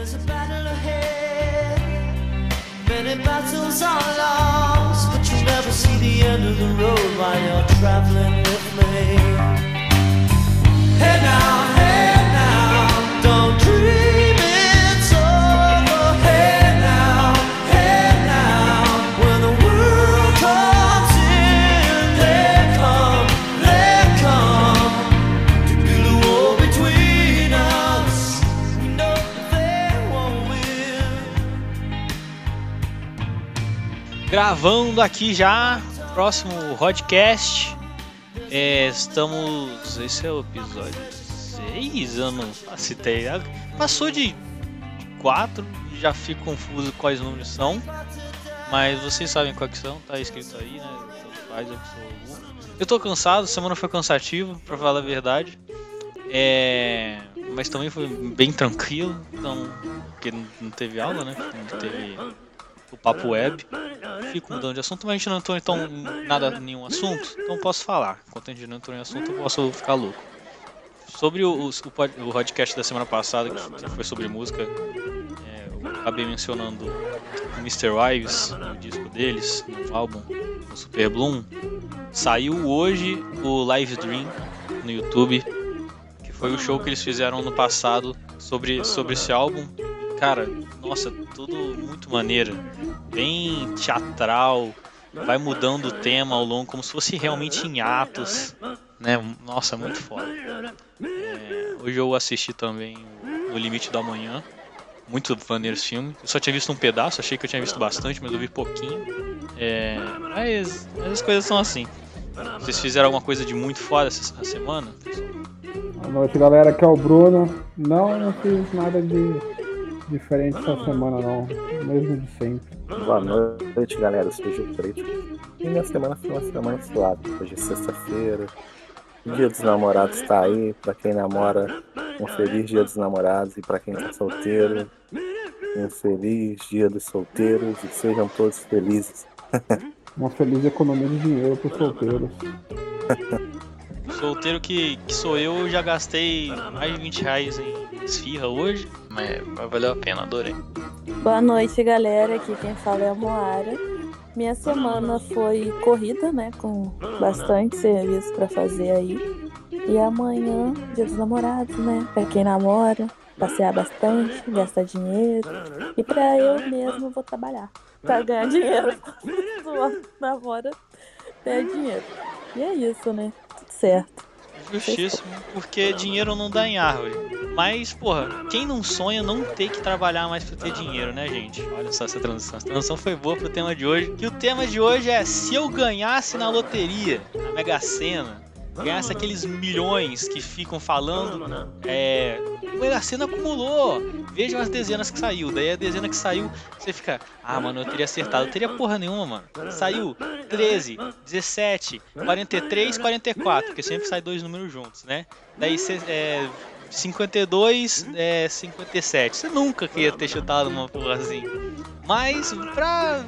There's a battle ahead. Many battles are lost, but you'll never see the end of the road while you're traveling with me. Hey now, hey Gravando aqui já, próximo podcast. É, estamos. Esse é o episódio 6, eu não ideia. Passou de 4, já fico confuso quais números são. Mas vocês sabem quais são, tá escrito aí, né? Eu tô cansado, semana foi cansativa, pra falar a verdade. É, mas também foi bem tranquilo, então. Porque não teve aula, né? Não teve o papo web. Fico mudando de assunto, mas a gente não entrou então nada, nenhum assunto, então posso falar. Enquanto a gente não entrou em assunto, eu posso ficar louco. Sobre o, o, o podcast da semana passada, que foi sobre música, é, eu acabei mencionando o Mr. Wives, o disco deles, o álbum, o Super Bloom. Saiu hoje o Live Dream no YouTube, que foi o show que eles fizeram no passado sobre, sobre esse álbum. Cara, nossa, tudo muito maneiro bem teatral, vai mudando o tema ao longo, como se fosse realmente em atos, né? Nossa, muito foda. É, hoje eu assisti também No Limite da Manhã, muito maneiro esse filme. Eu só tinha visto um pedaço, achei que eu tinha visto bastante, mas eu vi pouquinho. É, mas, as coisas são assim. Vocês fizeram alguma coisa de muito foda essa semana? Boa noite, galera. Aqui é o Bruno. Não, não fiz nada de diferente essa semana, não. Mesmo de sempre. Boa noite, galera. Eu sou o Gil Preto. E minha semana foi uma semana suave. Hoje é sexta-feira. O Dia dos Namorados tá aí. Pra quem namora, um feliz Dia dos Namorados. E pra quem tá solteiro, um feliz Dia dos Solteiros. E sejam todos felizes. Uma feliz economia de dinheiro para os solteiros. Solteiro que, que sou eu, eu já gastei mais de 20 reais em esfirra hoje, mas, mas valeu a pena, adorei. Boa noite, galera. Aqui quem fala é a Moara. Minha semana foi corrida, né? Com bastante serviço pra fazer aí. E amanhã, dia dos namorados, né? Pra quem namora, passear bastante, gastar dinheiro. E pra eu mesmo, vou trabalhar. Pra ganhar dinheiro. Namora, ganha dinheiro. E é isso, né? Tudo certo. Justíssimo, porque dinheiro não dá em árvore. Mas, porra, quem não sonha não ter que trabalhar mais pra ter dinheiro, né, gente? Olha só essa transição. Essa transição foi boa pro tema de hoje. Que o tema de hoje é se eu ganhasse na loteria, na Mega Sena, ganhasse aqueles milhões que ficam falando, é. O Mega Sena acumulou. Vejam as dezenas que saiu. Daí a dezena que saiu, você fica. Ah, mano, eu teria acertado. Eu teria porra nenhuma, mano. Saiu 13, 17, 43, 44. Porque sempre sai dois números juntos, né? Daí você. É, 52, é, 57. Você nunca queria ter chutado uma porra assim. Mas, pra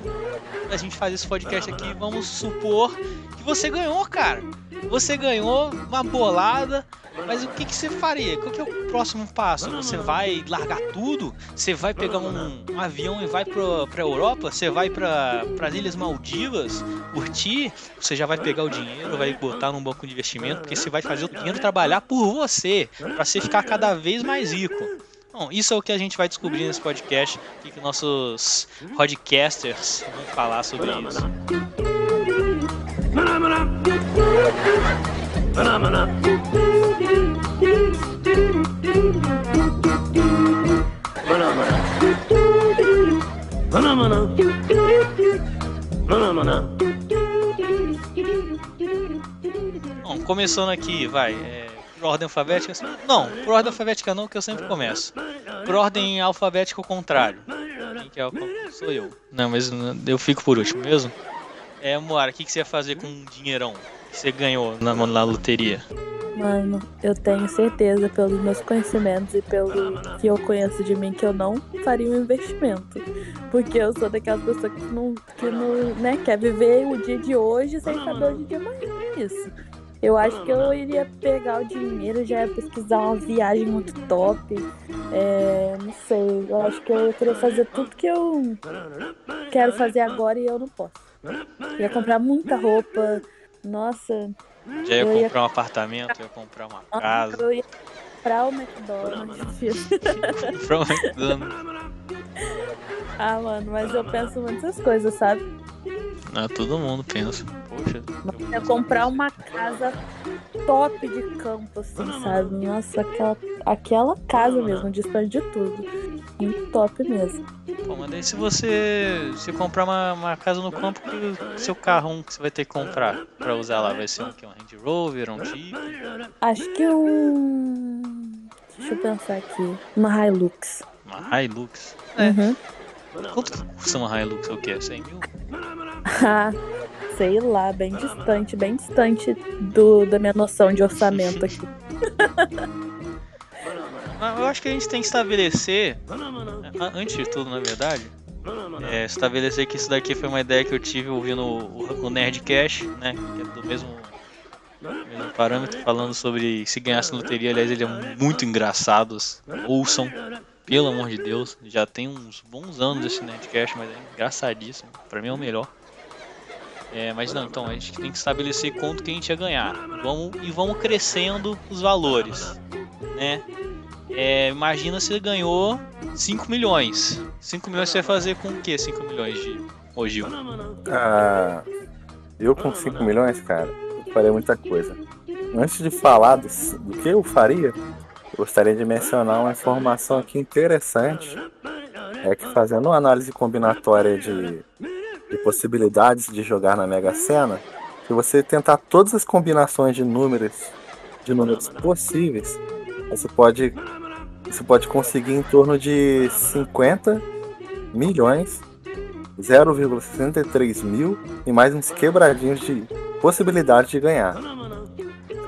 a gente fazer esse podcast aqui, vamos supor que você ganhou, cara. Você ganhou uma bolada, mas o que, que você faria? Qual é o próximo passo? Você vai largar tudo? Você vai pegar um, um avião e vai pra, pra Europa? Você vai pra, pras Ilhas Maldivas curtir? Você já vai pegar o dinheiro, vai botar num banco de investimento, porque você vai fazer o dinheiro trabalhar por você, pra você ficar cada vez mais rico. Bom, isso é o que a gente vai descobrir nesse podcast, o que, que nossos podcasters vão falar sobre isso. Bom, começando aqui, vai. É, por ordem alfabética. Não, por ordem alfabética não, que eu sempre começo. Por ordem alfabética ao contrário. Quem que é o Sou eu. Não, mas eu fico por último mesmo. É, Moara, o que, que você ia fazer com um dinheirão que você ganhou na, na loteria? Mano, eu tenho certeza, pelos meus conhecimentos e pelo que eu conheço de mim, que eu não faria um investimento. Porque eu sou daquelas pessoas que não, que não né, quer viver o dia de hoje sem saber o dia de amanhã. É isso. Eu acho que eu iria pegar o dinheiro, já ia pesquisar uma viagem muito top. É, não sei, eu acho que eu queria fazer tudo que eu quero fazer agora e eu não posso. Ia comprar muita roupa. Nossa, Já ia Eu ia- comprar um apartamento, ia comprar uma casa, eu ia comprar o McDonald's. comprar um McDonald's. ah, mano, mas eu penso muitas coisas, sabe? Ah, todo mundo pensa. Poxa, Ia comprar uma casa top de campo, assim, sabe? Nossa, aquela, aquela casa mesmo, distante de tudo. Muito top mesmo. Pô, mas daí se você se comprar uma, uma casa no campo, seu carro um que você vai ter que comprar pra usar lá vai ser um que? Um Range Rover, um Jeep? Acho que um. Deixa eu pensar aqui. Uma Hilux. Uma Hilux? É. Uhum. Quanto que custa uma Hilux? É o quê? 100 mil? Ah, sei lá, bem distante, bem distante do, da minha noção de orçamento aqui. Eu acho que a gente tem que estabelecer, antes de tudo, na verdade, é, estabelecer que isso daqui foi uma ideia que eu tive ouvindo o, o Nerdcast, né? Que é do mesmo, mesmo parâmetro, falando sobre se ganhasse loteria. Aliás, ele é muito engraçado. Ouçam, pelo amor de Deus. Já tem uns bons anos esse Nerdcast, mas é engraçadíssimo. Pra mim é o melhor. É, mas não, então a gente tem que estabelecer quanto que a gente ia ganhar. Vamos, e vamos crescendo os valores, né? É, imagina se ganhou 5 milhões. 5 milhões você vai fazer com o que 5 milhões de Gil? Ah, eu com 5 milhões, cara, eu faria muita coisa. Antes de falar do, do que eu faria, eu gostaria de mencionar uma informação aqui interessante. É que fazendo uma análise combinatória de, de possibilidades de jogar na Mega Sena, se você tentar todas as combinações de números, de números possíveis, você pode, você pode conseguir em torno de 50 milhões 0,63 mil e mais uns quebradinhos de possibilidade de ganhar.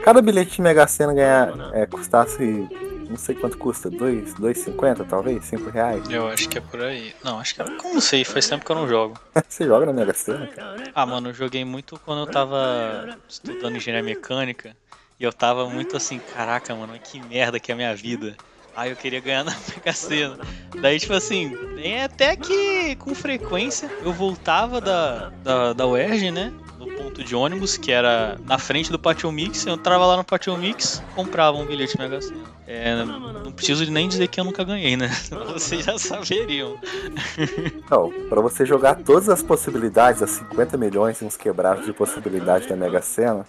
Cada bilhete de Mega Sena ganhar, é, custasse, não sei quanto custa, 2,50 talvez, 5 reais. Eu acho que é por aí. Não, acho que é. Como não sei, faz tempo que eu não jogo. Você joga na Mega Sena, cara? Ah, mano, eu joguei muito quando eu tava estudando engenharia mecânica. E eu tava muito assim, caraca, mano, que merda que é a minha vida. Aí eu queria ganhar na Mega Sena. Daí, tipo assim, até que com frequência eu voltava da, da, da UERJ, né? Do ponto de ônibus, que era na frente do Patio Mix. Eu entrava lá no Patio Mix, comprava um bilhete Mega Sena. É, não preciso nem dizer que eu nunca ganhei, né? Vocês já saberiam. Então, para você jogar todas as possibilidades, as 50 milhões e uns quebrados de possibilidade da Mega Sena,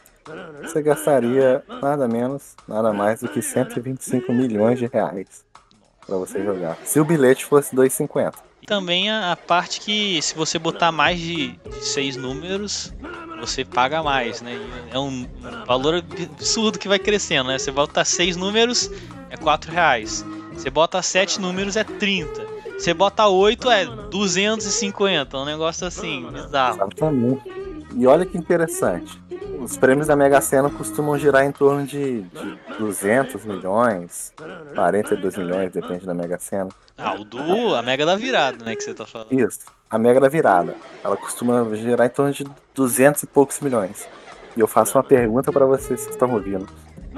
você gastaria nada menos, nada mais do que 125 milhões de reais para você jogar. Se o bilhete fosse 2,50. E também a, a parte que se você botar mais de, de seis números, você paga mais, né? É um, valor absurdo que vai crescendo, né? Você bota seis números, é 4 reais. Você bota sete números, é 30. Você bota oito, é 250. É um negócio assim, bizarro. Exatamente. E olha que interessante. Os prêmios da Mega Sena costumam girar em torno de, de 200 milhões, 42 milhões, depende da Mega Sena. Ah, o do. A mega da virada, né? Que você tá falando. Isso. A Mega da Virada. Ela costuma girar em torno de 200 e poucos milhões. E eu faço uma pergunta para vocês que estão ouvindo.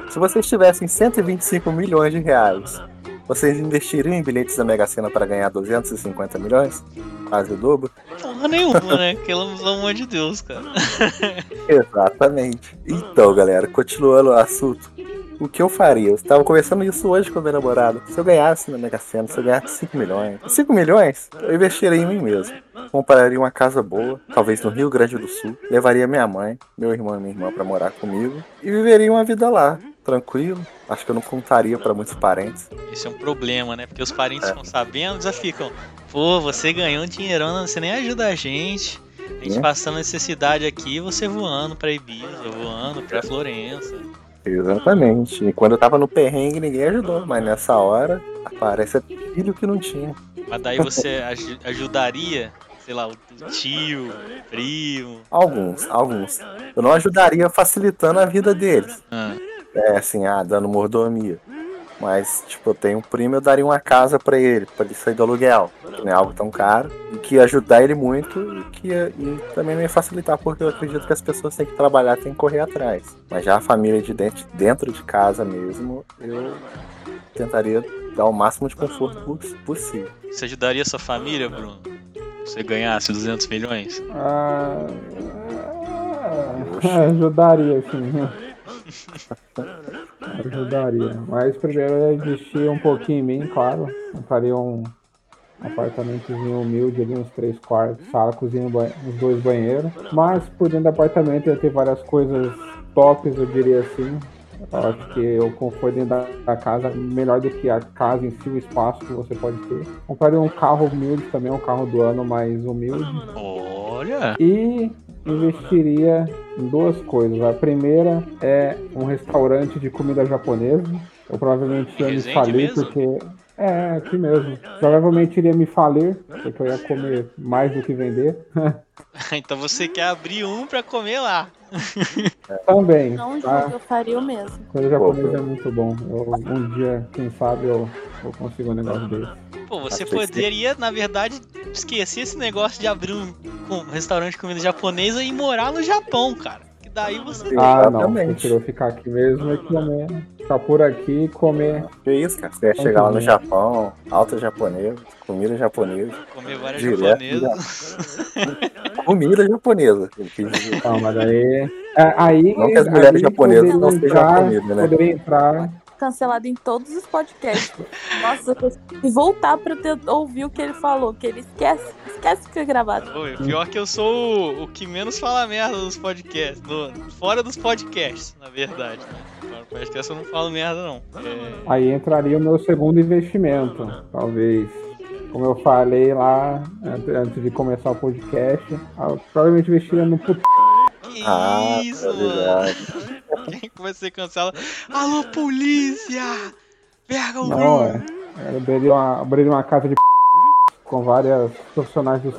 Se vocês tivessem 125 milhões de reais, vocês investiriam em bilhetes da Mega Sena para ganhar 250 milhões? Quase o dobro? Porra nenhuma, né? Pelo amor de Deus, cara. Exatamente. Então, galera, continuando o assunto. O que eu faria? Eu estava conversando isso hoje com a minha namorada. Se eu ganhasse na Mega Sena, se eu ganhasse 5 milhões. 5 milhões, eu investiria em mim mesmo. Compraria uma casa boa, talvez no Rio Grande do Sul. Levaria minha mãe, meu irmão e minha irmã para morar comigo. E viveria uma vida lá, tranquilo. Acho que eu não contaria para muitos parentes. Esse é um problema, né? Porque os parentes ficam sabendo, já ficam, pô, você ganhou um dinheirão, você nem ajuda a gente. A gente Né? passando necessidade aqui, você voando pra Ibiza, voando pra Florença. Exatamente. E quando eu tava no perrengue, ninguém ajudou. Mas nessa hora, aparece filho que não tinha. Mas daí você aj- ajudaria, sei lá, o tio, o primo. Alguns, alguns. Eu não ajudaria facilitando a vida deles. Ah, É assim, ah, dando mordomia. Mas, tipo, eu tenho um primo, eu daria uma casa pra ele, pra ele sair do aluguel. Que não é algo tão caro. E que ia ajudar ele muito e que ia- e também ia facilitar, porque eu acredito que as pessoas têm que trabalhar, têm que correr atrás. Mas já a família de dentro, dentro de casa mesmo, eu tentaria dar o máximo de conforto poss- possível. Você ajudaria sua família, Bruno? Se você ganhasse 200 milhões? Ah, ah, ajudaria, sim. Ajudaria. Mas primeiro eu ia investir um pouquinho em mim, claro. Compraria um apartamentozinho humilde ali, uns três quartos, sala, cozinha, ba- uns dois banheiros. Mas por dentro do apartamento ia ter várias coisas tops, eu diria assim. Eu acho que o conforto dentro da- da casa é melhor do que a casa em si, o espaço que você pode ter. Compraria um carro humilde também, um carro do ano mais humilde. Olha! E investiria em duas coisas. A primeira é um restaurante de comida japonesa. Eu provavelmente ia me falir porque. É, aqui mesmo. Provavelmente iria me falir, porque eu ia comer mais do que vender. então você quer abrir um pra comer lá. Também. Não tá? julgo, eu faria o mesmo. Comida japonesa é muito bom. Eu- um dia, quem sabe, eu, eu consigo um negócio desse. Pô, você poderia, na verdade, esquecer esse negócio de abrir um, um restaurante de comida japonesa e morar no Japão, cara. Daí você. Ah, não. Exatamente. Prefiro ficar aqui mesmo e comer. Ficar por aqui e comer. Que isso, cara? Você ia chegar lá no Japão, alta japonesa, comida japonesa, Comer várias Direto, japonesas. comida japonesa. Não, mas aí. é, aí Não que as mulheres japonesas não sejam comida, né? Poderia entrar. Cancelado em todos os podcasts. Nossa, e voltar pra ter, ouvir o que ele falou, que ele esquece, esquece que foi gravado. Pô, pior que eu sou o, o que menos fala merda nos podcasts. no- fora dos podcasts, na verdade, né? Fora do podcast eu não falo merda, não. É, Aí entraria o meu segundo investimento, talvez. Como eu falei lá ante- antes de começar o podcast, eu provavelmente investiria no put... que Ah, isso, tá mano? Quem que vai ser cancelado? Alô, polícia! Pega o Não, é. Eu abriria uma, abriria uma casa de com várias profissionais do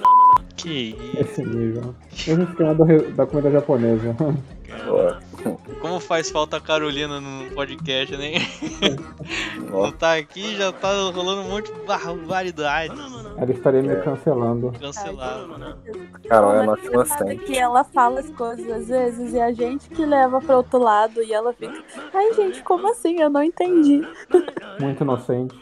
Que isso, esse nível. Mesmo esquema do da comida japonesa. Ó, como faz falta a Carolina no podcast, né? Não tá aqui, já tá rolando um monte de barbaridade. Ela estaria me É. cancelando. Cancelado. Carol é nossa engraçado inocente. que ela fala as coisas às vezes e a gente que leva pro outro lado e ela fica. Ai, gente, como assim? Eu não entendi. Muito inocente.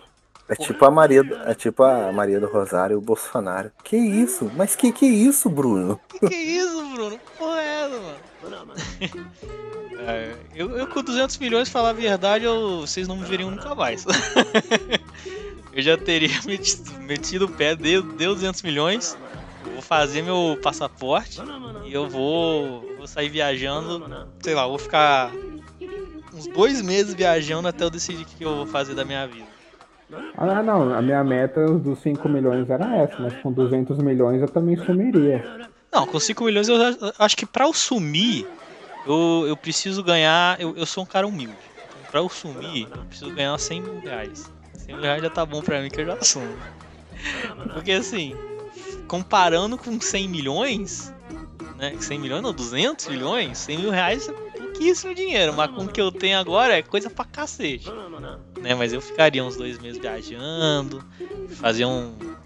É tipo a Maria, do- é tipo a Maria do Rosário e o Bolsonaro. Que isso? Mas que que é isso, Bruno? Que que é isso, Bruno? Que Porra é essa, mano? É, eu, eu com 200 milhões, falar a verdade, eu, vocês não me veriam nunca mais. eu já teria metido, metido o pé, deu, deu 200 milhões, eu vou fazer meu passaporte e eu vou, vou sair viajando, sei lá, vou ficar uns dois meses viajando até eu decidir o que eu vou fazer da minha vida. Ah, não, a minha meta dos 5 milhões era essa, mas com 200 milhões eu também sumiria. Não, com 5 milhões eu acho que pra eu sumir, eu, eu preciso ganhar. Eu, eu sou um cara humilde. Então, pra eu sumir, eu preciso ganhar 100 mil reais. 100 mil reais já tá bom pra mim que eu já sumo. Porque assim, comparando com 100 milhões, né? 100 milhões não, 200 milhões, 100 mil reais é pouquíssimo dinheiro, mas com o que eu tenho agora é coisa pra cacete. Né? Mas eu ficaria uns dois meses viajando, fazer um, um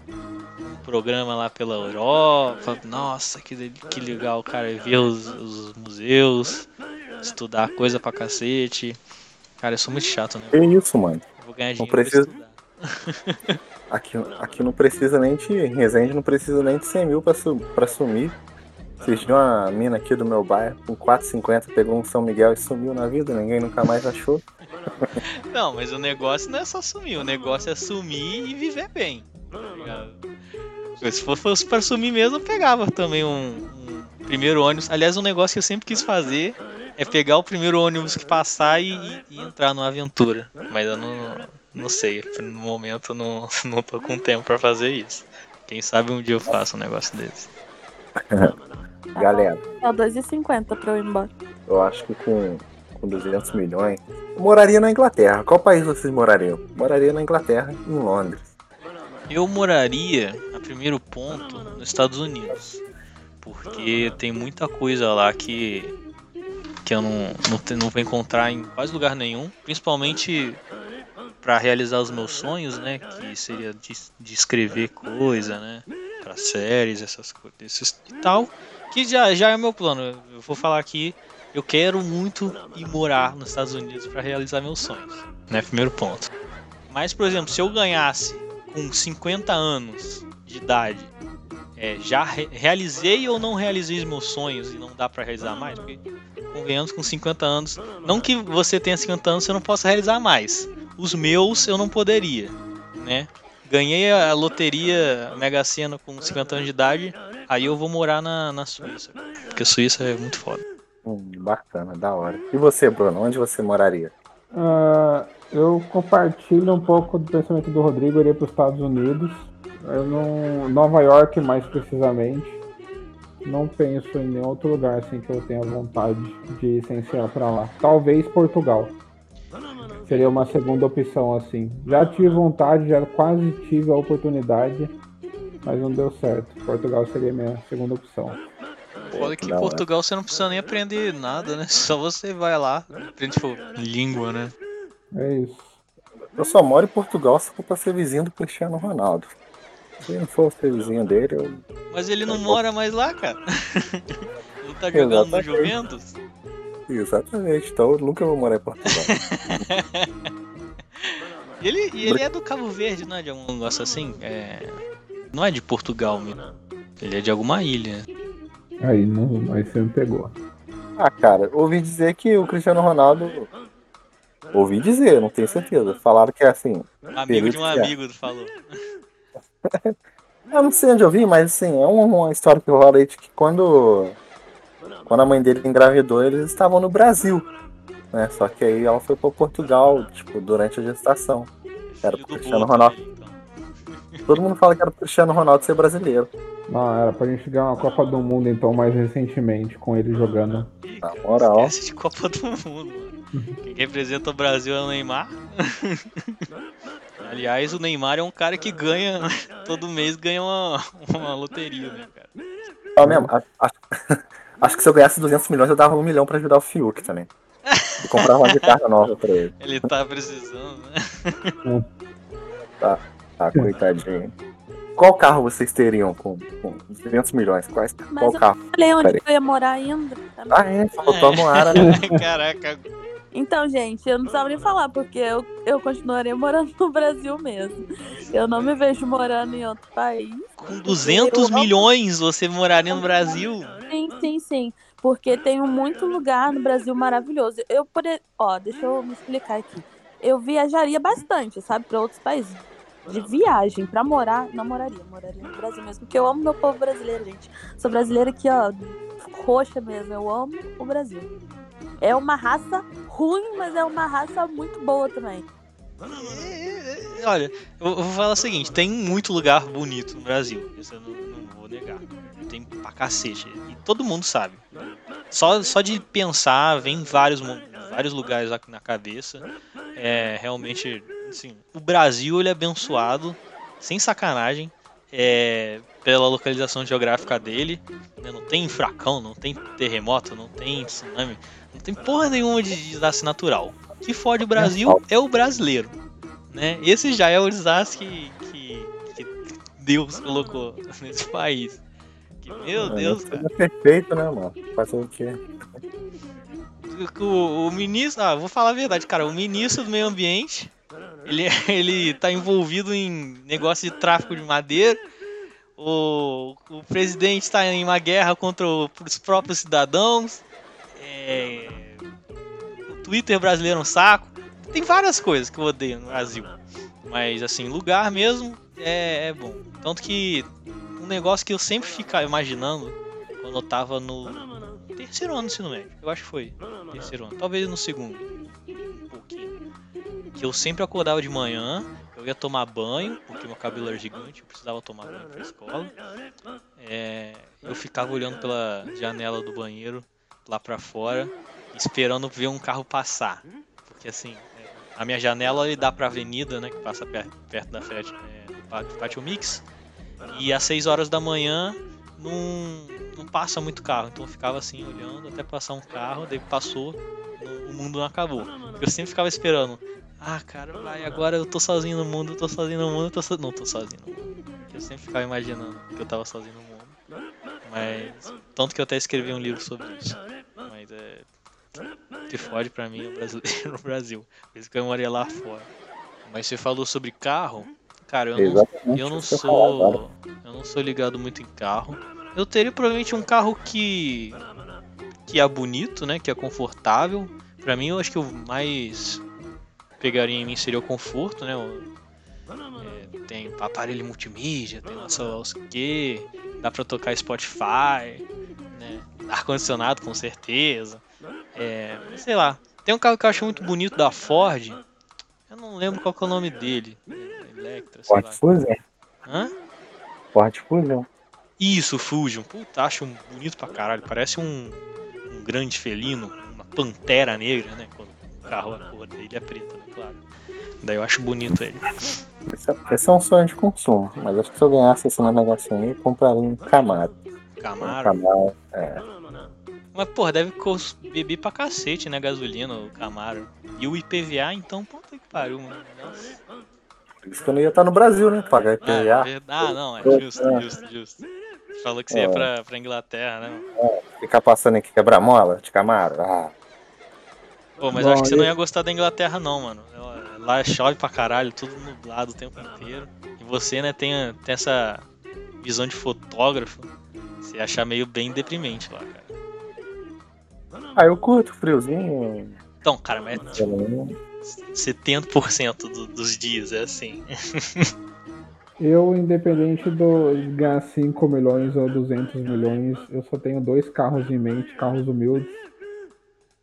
programa lá pela Europa. Nossa, que, que legal, cara, ver os, os museus, estudar coisa pra cacete. Cara, eu sou muito chato, né? Que isso, mano? Eu vou ganhar Não dinheiro pra precisa-. Aqui, aqui não precisa nem de. Em Resende não precisa nem de 100 mil pra, su, pra sumir. Uma mina aqui do meu bairro com 4,50 pegou um São Miguel e sumiu na vida, ninguém nunca mais achou. Não, mas o negócio não é só sumir, o negócio é sumir e viver bem. tá ligado? Se for- fosse pra sumir mesmo, eu pegava também um, um primeiro ônibus. Aliás, um negócio que eu sempre quis fazer é pegar o primeiro ônibus que passar e, e- entrar numa aventura. Mas eu não, não sei, no momento eu não, não tô com tempo pra fazer isso. Quem sabe um dia eu faço um negócio desse. Galera, É 2,50 pra eu ir embora. eu acho que com, com 200 milhões. Eu moraria na Inglaterra. Qual país vocês morariam? Moraria na Inglaterra, em Londres. Eu moraria, primeiro ponto, nos Estados Unidos. Porque tem muita coisa lá que, que eu não, não, não vou encontrar em quase lugar nenhum. Principalmente pra realizar os meus sonhos, né? Que seria de, de escrever coisa, né? Pra séries, essas coisas e tal. Que já, já é o meu plano. Eu vou falar aqui. Eu quero muito ir morar nos Estados Unidos pra realizar meus sonhos. Né? Primeiro ponto. Mas, por exemplo, se eu ganhasse com 50 anos de idade, é, já re- realizei ou não realizei os meus sonhos e não dá pra realizar mais? Porque, convenhamos, com 50 anos. Não que você tenha 50 anos você não possa realizar mais. Os meus eu não poderia, né? Ganhei a loteria Mega Sena com 50 anos de idade, aí eu vou morar na, na Suíça. Porque a Suíça é muito foda. Hum, bacana, da hora. E você, Bruno, onde você moraria? Ah, eu compartilho um pouco do pensamento do Rodrigo, eu iria para os Estados Unidos. Eu não, Nova York, mais precisamente. Não penso em nenhum outro lugar assim que eu tenha vontade de licenciar para lá. Talvez Portugal. Seria uma segunda opção assim. Já tive vontade, já quase tive a oportunidade, mas não deu certo. Portugal seria a minha segunda opção. Foda que em. Portugal você não precisa nem aprender nada, né? Só você vai lá, aprende tipo, língua, né? É isso. Eu só moro em Portugal se for pra ser vizinho do Cristiano Ronaldo. Se não for vizinho dele, eu. Mas ele não mora mais lá, cara. Ele tá jogando no Exatamente. Juventus? Exatamente, então eu nunca vou morar em Portugal. E ele, e ele é do Cabo Verde, não é de algum negócio assim? É... Não é de Portugal mesmo. Ele é de alguma ilha. Aí, não, aí você me pegou. ah, cara, ouvi dizer que o Cristiano Ronaldo. Ouvi dizer, não tenho certeza. Falaram que é assim. Amigo de um é. amigo falou. Eu não sei onde eu vi, mas assim, é uma, história que rola aí de que quando. Quando a mãe dele engravidou, eles estavam no Brasil. Né? Só que aí ela foi pra Portugal, tipo, durante a gestação. Era pro Cristiano Ronaldo. Todo mundo fala que era pro Cristiano Ronaldo ser brasileiro. Não, era pra gente ganhar uma Copa do Mundo então mais recentemente, com ele jogando. Na moral. Esquece de Copa do Mundo, mano. Quem representa o Brasil é o Neymar. Aliás, o Neymar é um cara que ganha, todo mês ganha uma, uma loteria, né, cara? É mesmo, a- a- acho que se eu ganhasse 200 milhões, eu dava um milhão pra ajudar o Fiuk também. E comprava uma guitarra nova pra ele. Ele tá precisando, né? Tá, coitadinho. Qual carro vocês teriam com, com 200 milhões? Quais, qual eu- carro? Falei onde Peraí. eu ia morar ainda. Ah, é, faltou a Moara, né? Caraca, Então, gente, eu não precisava nem falar, porque eu, eu continuaria morando no Brasil mesmo. Eu não me vejo morando em outro país. com 200 Eu- milhões você moraria no Brasil? Sim, sim, sim. Porque tem muito lugar no Brasil maravilhoso. Eu poder, ó, deixa eu me explicar aqui. Eu viajaria bastante, sabe, para outros países. De viagem pra morar, não moraria, moraria no Brasil mesmo, porque eu amo meu povo brasileiro, gente. Sou brasileira aqui, ó, roxa mesmo. Eu amo o Brasil. É uma raça ruim, mas é uma raça muito boa também. Olha, eu vou falar o seguinte: tem muito lugar bonito no Brasil. Isso eu não, não vou negar. Tem pra cacete. E todo mundo sabe. Só, só de pensar, vem vários, vários lugares aqui na cabeça. É realmente. Assim, o Brasil ele é abençoado, sem sacanagem, é, pela localização geográfica dele. né? Não tem furacão, não tem terremoto, não tem tsunami, não tem porra nenhuma de desastre natural. O que fode o Brasil é o brasileiro. Né? Esse já é o desastre que, que, que Deus colocou nesse país. Que, meu Deus, cara. É perfeito, né, mano? Fazer o quê? O, o ministro. Ah, vou falar a verdade, cara. O ministro do meio ambiente. Ele, ele tá envolvido em negócio de tráfico de madeira. O, o presidente está em uma guerra contra os próprios cidadãos. É, o Twitter brasileiro é um saco. Tem várias coisas que eu odeio no Brasil. Mas, assim, lugar mesmo é, é bom. Tanto que um negócio que eu sempre ficava imaginando quando eu tava no terceiro ano do ensino médio. Eu acho que foi terceiro ano. Talvez no segundo. Um pouquinho. Que eu sempre acordava de manhã, eu ia tomar banho, porque meu cabelo era gigante, eu precisava tomar banho pra escola. É, eu ficava olhando pela janela do banheiro, lá pra fora, esperando ver um carro passar. Porque assim, a minha janela ele dá pra avenida, né, que passa per- perto da Fiat, é, do Pátio Mix. E às 6 horas da manhã não, não passa muito carro. Então eu ficava assim olhando até passar um carro, daí passou, o mundo não acabou. Eu sempre ficava esperando. Ah, cara, vai, agora eu tô sozinho no mundo, eu tô sozinho no mundo, eu tô so... Não tô sozinho no mundo. Eu sempre ficava imaginando que eu tava sozinho no mundo. Mas. Tanto que eu até escrevi um livro sobre isso. Mas é. Que fode pra mim o brasileiro no Brasil. Por isso que eu morei lá fora. Mas você falou sobre carro. Cara, eu não, eu não sou. Eu não sou ligado muito em carro. Eu teria provavelmente um carro que. que é bonito, né? Que é confortável. Pra mim, eu acho que o mais pegaria em mim seria o conforto, né? O- é, tem aparelho multimídia, tem nossa o que, dá pra tocar Spotify, né? Ar-condicionado com certeza. É, sei lá. Tem um carro que eu acho muito bonito da Ford. Eu não lembro qual que é o nome dele. Electra, Ford lá. Fusion? Hã? Ford Fusion? Isso, Fusion. Puta, acho bonito pra caralho. Parece um, um grande felino, uma pantera negra, né? Quando carro, a cor dele é preta, né? Claro. Daí eu acho bonito ele. Esse é, esse é um sonho de consumo, mas acho que se eu ganhasse esse na Mega Sena, eu compraria um Camaro. Um Camaro. Camaro, é. Mas, porra, deve beber pra cacete, né? Gasolina, o Camaro. E o IPVA, então, puta que pariu, mano. Nossa. Por isso que eu não ia estar no Brasil, né? Pagar Ah, é IPVA. ah, não, é justo, justo, justo. Falou que você ia É. pra, pra Inglaterra, né? mano? Ficar passando aqui quebra-mola de Camaro. Ah, Pô, mas Bom, eu acho que você não ia gostar da Inglaterra, não, mano. Lá chove pra caralho, tudo nublado o tempo inteiro. E você, né, tem, tem essa visão de fotógrafo. Você ia achar meio bem deprimente lá, cara. ah eu curto friozinho. Então, cara, mas tipo, gelinho. 70% do- dos dias é assim. Eu, independente do de ganhar 5 milhões ou 200 milhões, eu só tenho dois carros em mente, carros humildes.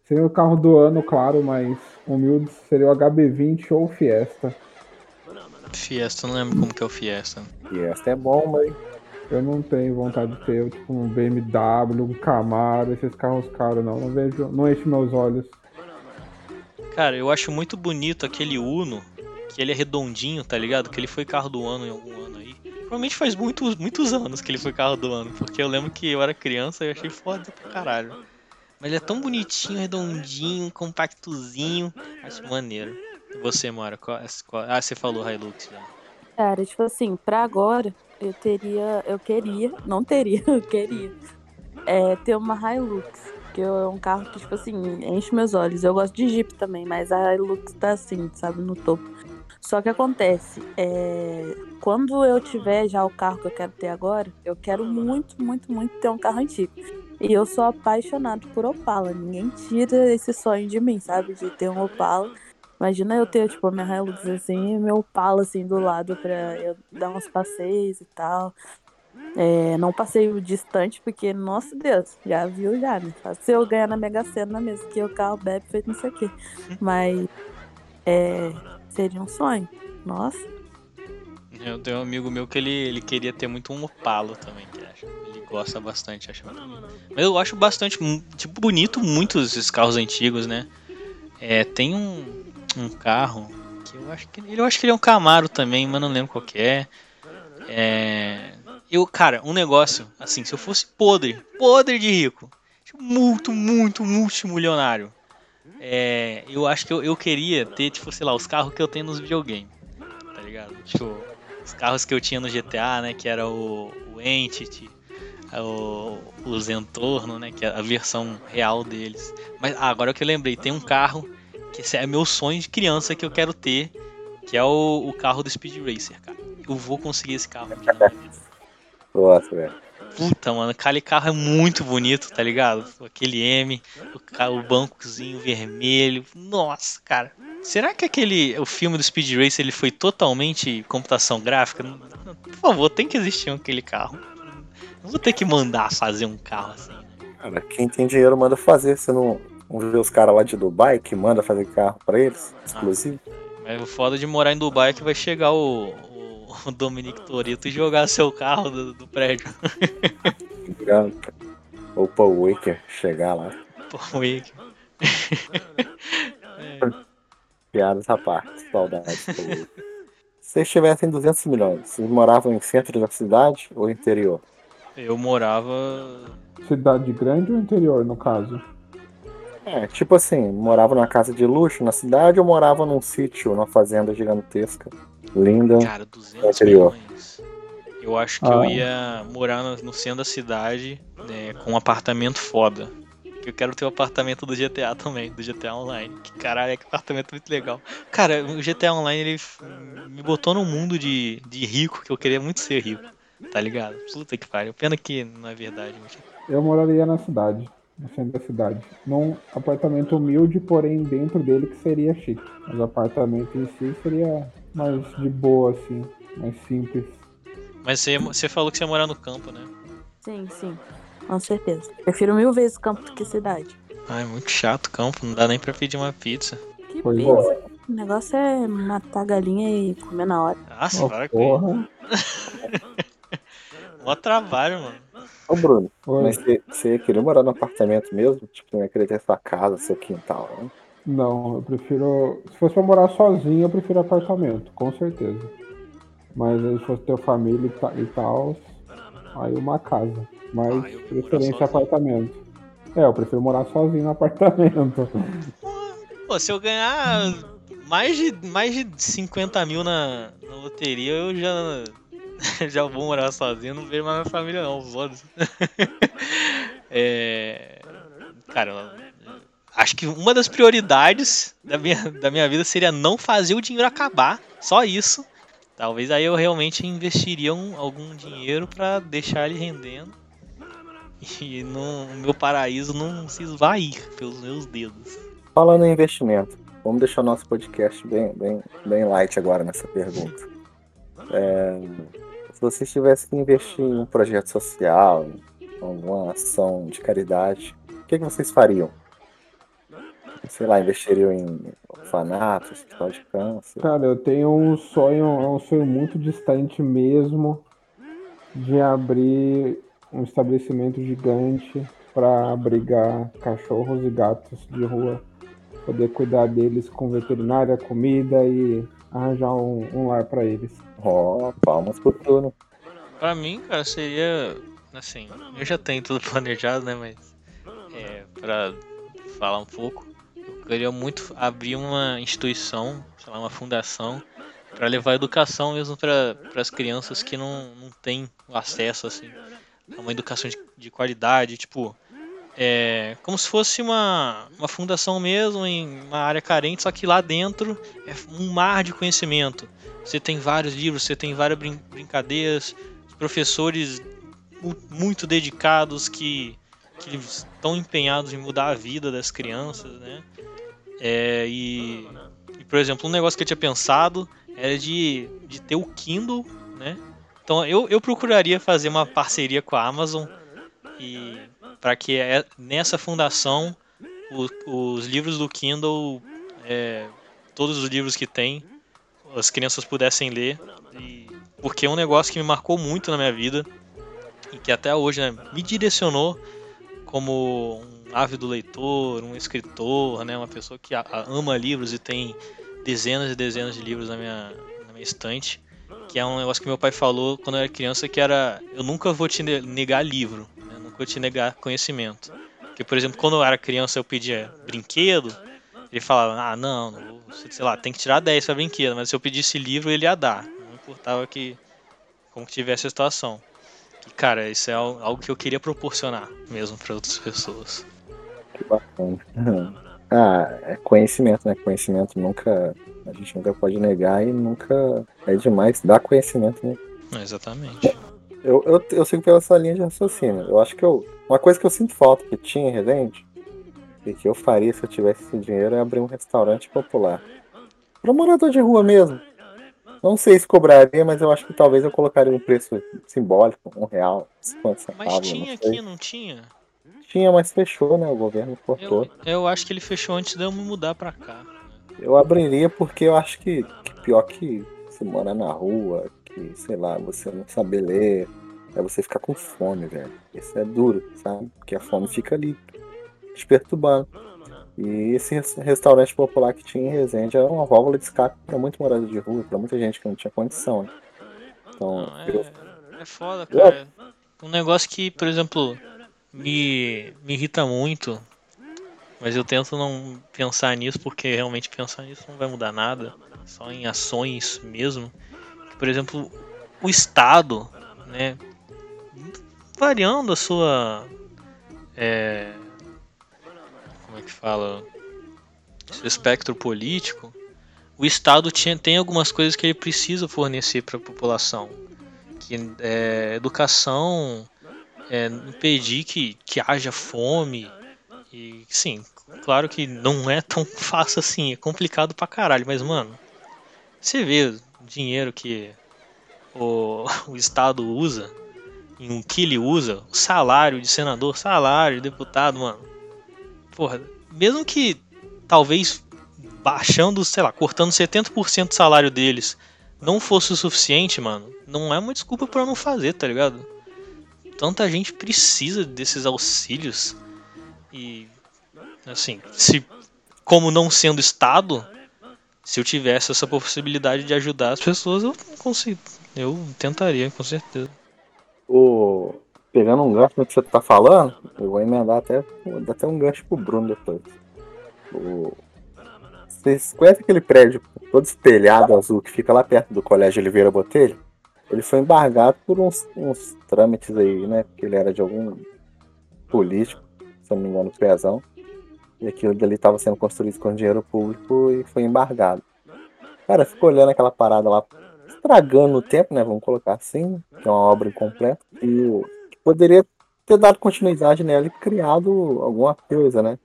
Seria o carro do ano, claro, mas humildes seria o HB20 ou o Fiesta. Fiesta, eu não lembro como que é o Fiesta. Essa é bomba, hein? Eu não tenho vontade de ter tipo, um BMW, um Camaro, esses carros caros, não. Não vejo, não enche meus olhos. Cara, eu acho muito bonito aquele Uno, que ele é redondinho, tá ligado? Que ele foi carro do ano em algum ano aí. Provavelmente faz muitos, muitos anos que ele foi carro do ano, porque eu lembro que eu era criança e achei foda pra caralho. Mas ele é tão bonitinho, redondinho, compactozinho. Acho maneiro. E você, Mora? Qual- qual- ah, você falou Hilux já. Cara, tipo assim, pra agora, eu teria. Eu queria, não teria, eu queria. É, ter uma Hilux. Que é um carro que, tipo assim, enche meus olhos. Eu gosto de Jeep também, mas a Hilux tá assim, sabe, no topo. Só que acontece, é, quando eu tiver já o carro que eu quero ter agora, eu quero muito, muito, muito ter um carro antigo. E eu sou apaixonado por Opala. Ninguém tira esse sonho de mim, sabe? De ter um Opala. Imagina eu ter, tipo, a minha Hilux assim e meu Opala assim do lado pra eu dar uns passeios e tal. É, não passeio distante, porque, nossa Deus, já viu já, né? Se eu ganhar na Mega Sena mesmo, que o carro bebe feito não sei o quê. Mas é, seria um sonho. Nossa. Eu tenho um amigo meu que ele, ele queria ter muito um Opala também, gosta bastante, bonito. Mas eu acho bastante, tipo, bonito muitos esses carros antigos, né? É, tem um, um carro que eu acho que eu acho que ele é um Camaro também, mas não lembro qual que é. É, eu, cara, um negócio assim, se eu fosse podre, podre de rico, tipo, muito, muito, multimilionário, é, eu acho que eu, eu queria ter, tipo, sei lá, os carros que eu tenho nos videogames, tá ligado? Tipo, os carros que eu tinha no GTA, né, que era o, o Entity, o, o Zentorno, né, que é a versão real deles. Mas ah, agora que eu lembrei, tem um carro que é meu sonho de criança que eu quero ter, que é o, o carro do Speed Racer, cara. Eu vou conseguir esse carro. Nossa, velho. Puta, mano, aquele carro é muito bonito, tá ligado? Aquele M, o, ca- o bancozinho vermelho. Nossa, cara. Será que aquele o filme do Speed Racer ele foi totalmente computação gráfica? Por favor, tem que existir aquele carro. Não vou ter que mandar fazer um carro assim. né? Cara, quem tem dinheiro manda fazer. Você não, não vê os caras lá de Dubai que manda fazer carro pra eles? Exclusivo? Mas o foda de morar em Dubai é que vai chegar o, o, o Dominic Toretto e jogar seu carro do, do prédio. O Paul Waker chegar lá. Pô, e- Piadas à parte. Saudades. Paul Waker. Se vocês tivessem 200 milhões, vocês moravam em centro da cidade ou interior? Eu morava. Cidade grande ou interior, no caso? É, tipo assim, morava numa casa de luxo na cidade ou morava num sítio, numa fazenda gigantesca, linda. Cara, 200 Interior. milhões. Eu acho que Ah. eu ia morar no, centro da cidade né, com um apartamento foda. Eu quero ter o apartamento do GTA também, do GTA Online. Que caralho, é que apartamento muito legal. Cara, o GTA Online ele me botou num mundo de, de rico que eu queria muito ser rico. Tá ligado? Puta que pariu. Pena que não é verdade. mas- Eu moraria na cidade, no centro da cidade. Num apartamento humilde, porém dentro dele que seria chique. Mas o apartamento em si seria mais de boa, assim, mais simples. Mas você, você falou que você ia morar no campo, né? Sim, sim. Com certeza. Prefiro mil vezes campo do que cidade. Ai, muito chato campo. Não dá nem pra pedir uma pizza. Que Pois pizza. é. O negócio é matar a galinha e comer na hora. Nossa, Oh, para com isso. porra. Mó trabalho, mano. Ô Bruno, Oi. mas você, você ia querer morar no apartamento mesmo? Tipo, não ia querer ter sua casa, seu quintal, né? Não, eu prefiro. Se fosse pra morar sozinho, eu prefiro apartamento, com certeza. Mas aí, se fosse ter família e ta- tal, aí uma casa. Mas Ah, preferência apartamento. É, eu prefiro morar sozinho no apartamento. Pô, se eu ganhar mais de, mais de 50 mil na, na loteria, eu já, já vou morar sozinho, não vejo mais minha família não, foda-se. É, cara, acho que uma das prioridades da minha, da minha vida seria não fazer o dinheiro acabar, só isso. Talvez aí eu realmente investiria um- algum dinheiro pra deixar ele rendendo. E no o meu paraíso não se esvair pelos meus dedos. Falando em investimento, vamos deixar o nosso podcast bem, bem, bem light agora nessa pergunta. É, se vocês tivessem que investir em um projeto social, em alguma ação de caridade, o que, que vocês fariam? Sei lá, investiriam em orfanato, hospital de câncer? Cara, eu tenho um sonho, é um sonho muito distante mesmo, de abrir um estabelecimento gigante para abrigar cachorros e gatos de rua. Poder cuidar deles com veterinária, comida e arranjar um, um lar para eles. Ó, palmas pro Bruno. Pra mim, cara, seria. Assim, eu já tenho tudo planejado, né? Mas. É, pra falar um pouco, eu queria muito abrir uma instituição, sei lá, uma fundação, pra levar educação mesmo para as crianças que não, não têm acesso, assim, a uma educação de, de qualidade, tipo. É, como se fosse uma, uma fundação mesmo em uma área carente, só que lá dentro é um mar de conhecimento. Você tem vários livros, você tem várias brin- brincadeiras, professores mu- muito dedicados que, que estão empenhados em mudar a vida das crianças, né? É, e, e, por exemplo, um negócio que eu tinha pensado era de, de ter o Kindle, né? Então eu, eu procuraria fazer uma parceria com a Amazon e para que é- nessa fundação o- os livros do Kindle, é, todos os livros que tem, as crianças pudessem ler. E porque é um negócio que me marcou muito na minha vida e que até hoje né, me direcionou como um ávido leitor, um escritor, né, uma pessoa que a- a- ama livros e tem dezenas e dezenas de livros na minha, na minha estante, que é um negócio que meu pai falou quando eu era criança que era eu nunca vou te ne- negar livro, vou te negar conhecimento. Porque, por exemplo, quando eu era criança eu pedia brinquedo, ele falava, ah, não, não vou- sei lá, tem que tirar 10 pra brinquedo, mas se eu pedisse livro ele ia dar, não importava que como que tivesse a situação. E, cara, isso é al- algo que eu queria proporcionar mesmo para outras pessoas. Que bacana. Ah, é conhecimento, né? Conhecimento nunca. A gente nunca pode negar e nunca é demais dar conhecimento, né? Exatamente. Eu, eu, eu sigo pela sua linha de raciocínio. Eu acho que eu. Uma coisa que eu sinto falta que tinha em Resende, e que eu faria se eu tivesse esse dinheiro, é abrir um restaurante popular. Para morador de rua mesmo. Não sei se cobraria, mas eu acho que talvez eu colocaria um preço simbólico, um real, 50 centavos. Mas tinha não aqui, não tinha? Tinha, mas fechou, né? O governo cortou. Eu, eu acho que ele fechou antes de eu me mudar pra cá. Eu abriria porque eu acho que, que pior que você morar na rua, sei lá, você não saber ler, é você ficar com fome, velho. Isso é duro, sabe? Porque a fome fica ali, te perturbando. E esse res- restaurante popular que tinha em Resende era uma válvula de escape para muito morador de rua, para muita gente que não tinha condição. Né? Então, Não, eu, é, é foda, cara. Um negócio que, por exemplo, me, me irrita muito Mas eu tento não pensar nisso porque realmente pensar nisso não vai mudar nada. Só em ações mesmo. Por exemplo, o Estado, né? Variando a sua. É, como é que fala? Seu espectro político. O Estado tinha, tem algumas coisas que ele precisa fornecer para a população. Que é educação, é, impedir que, que haja fome. E sim, claro que não é tão fácil assim, é complicado pra caralho, mas mano, você vê dinheiro que o, o Estado usa, em o que ele usa, o salário de senador, salário de deputado, mano. Porra, mesmo que talvez baixando, sei lá, cortando 70% do salário deles não fosse o suficiente, mano, não é uma desculpa pra não fazer, tá ligado? Tanta gente precisa desses auxílios e assim, se como não sendo Estado, se eu tivesse essa possibilidade de ajudar as pessoas, eu consigo, eu tentaria, com certeza. O... Pegando um gancho no que você tá falando, eu vou emendar até, vou até um gancho pro Bruno depois. O... Vocês conhecem aquele prédio todo espelhado azul que fica lá perto do Colégio Oliveira Botelho? Ele foi embargado por uns, uns trâmites aí, né? Porque ele era de algum político, se não me engano, pezão. E aquilo dali estava sendo construído com dinheiro público e foi embargado. Cara, ficou olhando aquela parada lá, estragando o tempo, né? Vamos colocar assim, que é uma obra incompleta. E poderia ter dado continuidade nela e criado alguma coisa, né?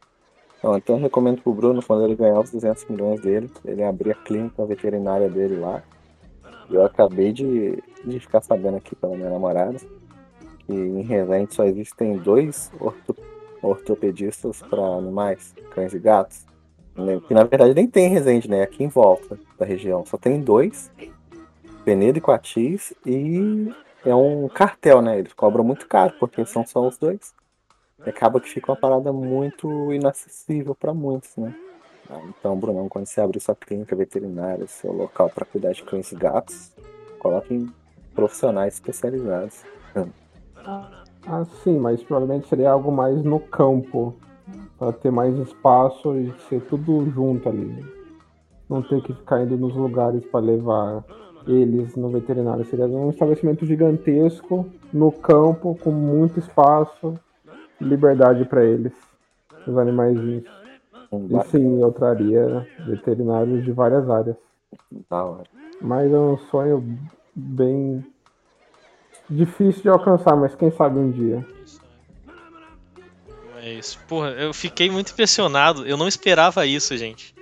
Então, então eu recomendo pro Bruno, quando ele ganhar os 200 milhões dele, ele abrir a clínica veterinária dele lá. Eu acabei de, de ficar sabendo aqui pela minha namorada que em Resende só existem dois orto, ortopedistas para animais, cães e gatos. Né, Que na verdade nem tem em Resende, né? Aqui em volta da região. Só tem dois. Penedo e Coatis. E é um cartel, né? Eles cobram muito caro, porque são só os dois. E acaba que fica uma parada muito inacessível para muitos, né? Ah, Então, Brunão, quando você abrir sua clínica veterinária, seu local para cuidar de cães e gatos, coloque em profissionais especializados. Ah, sim, mas provavelmente seria algo mais no campo, para ter mais espaço e ser tudo junto ali. Não ter que ficar indo nos lugares para levar eles no veterinário. Seria um estabelecimento gigantesco, no campo, com muito espaço, liberdade para eles, os animaizinhos. E sim, eu traria veterinários de várias áreas. Da hora. Mas é um sonho bem difícil de alcançar, mas quem sabe um dia. Mas, porra, eu fiquei muito impressionado. Eu não esperava isso, gente.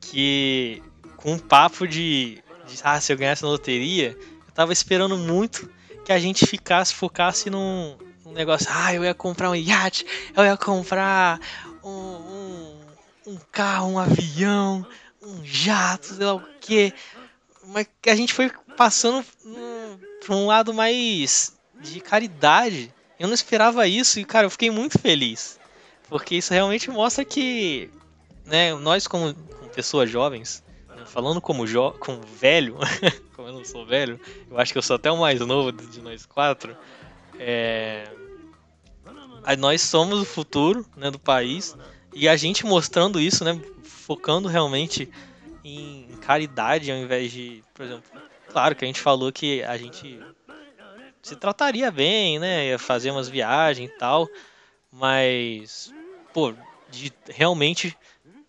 Que com um papo de, de, ah, se eu ganhasse na loteria, eu tava esperando muito que a gente ficasse, focasse num, num negócio. Ah, eu ia comprar um iate, eu ia comprar um, um, um carro, um avião, um jato, sei lá o quê. Mas que a gente foi passando num- pra um lado mais de caridade. Eu não esperava isso e, cara, eu fiquei muito feliz. Porque isso realmente mostra que, né, nós como, como pessoas jovens, né, falando como, jo velho, como eu não sou velho, eu acho que eu sou até o mais novo de nós quatro, é, aí nós somos o futuro né, do país e a gente mostrando isso, né, focando realmente em caridade ao invés de, por exemplo, claro que a gente falou que a gente se trataria bem, né, ia fazer umas viagens e tal, mas pô, de realmente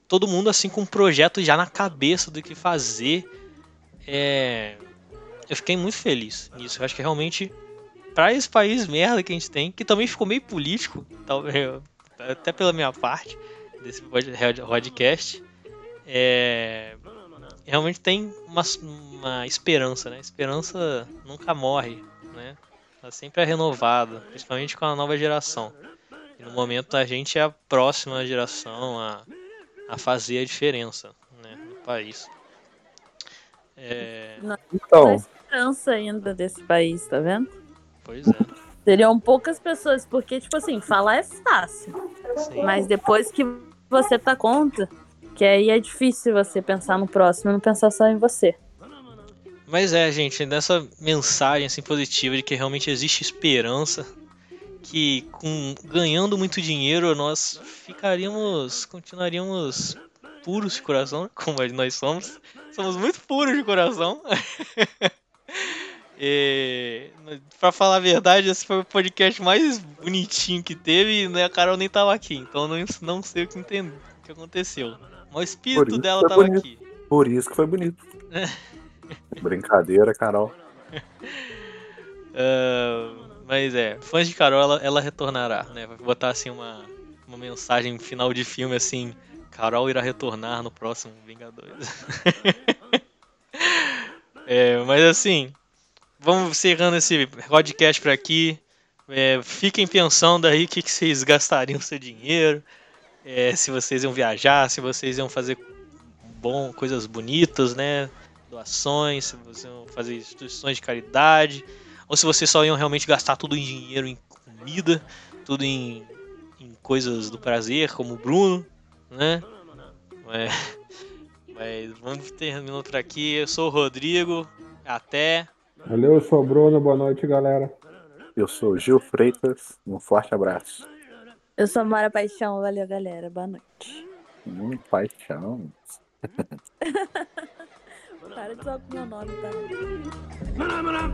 todo mundo assim com um projeto já na cabeça do que fazer. É, eu fiquei muito feliz nisso. Eu acho que realmente para esse país merda que a gente tem, que também ficou meio político, talvez até pela minha parte desse pod- podcast, é, realmente tem uma, uma esperança, né? Esperança nunca morre, né? Ela sempre é renovada, principalmente com a nova geração. E no momento a gente é a próxima geração a, a fazer a diferença né, no país. É, Então, Esperança ainda desse país, tá vendo? pois é. Seriam poucas pessoas, porque, tipo assim, falar é fácil. Sim. Mas depois que você tá conta, que aí é difícil você pensar no próximo e não pensar só em você. Mas é, gente, nessa mensagem assim positiva de que realmente existe esperança que com ganhando muito dinheiro nós ficaríamos, continuaríamos puros de coração, como nós somos. Somos muito puros de coração. E, pra falar a verdade, esse foi o podcast mais bonitinho que teve e né, a Carol nem tava aqui, então não, não sei o que, entendo, o que aconteceu. O espírito dela foi tava bonito. aqui. Por isso que foi bonito. Brincadeira, Carol. Ah, mas é, fãs de Carol, ela, ela retornará, né? Vai botar assim uma, uma mensagem final de filme assim: Carol irá retornar no próximo Vingadores. É, mas assim, vamos encerrando esse podcast por aqui. É, fiquem pensando aí o que, que vocês gastariam seu dinheiro. É, se vocês iam viajar, se vocês iam fazer bom, coisas bonitas, né? Doações, se vocês iam fazer instituições de caridade. Ou se vocês só iam realmente gastar tudo em dinheiro, em comida, tudo em, em coisas do prazer, como o Bruno, né? É, mas vamos terminando por aqui. Eu sou o Rodrigo. Até. Valeu, eu sou o Bruno. Boa noite, galera. Eu sou o Gil Freitas. Um forte abraço. Eu sou Mara Paixão, valeu galera, boa noite. Hum, paixão. Para de com meu nome, tá? Phenomena.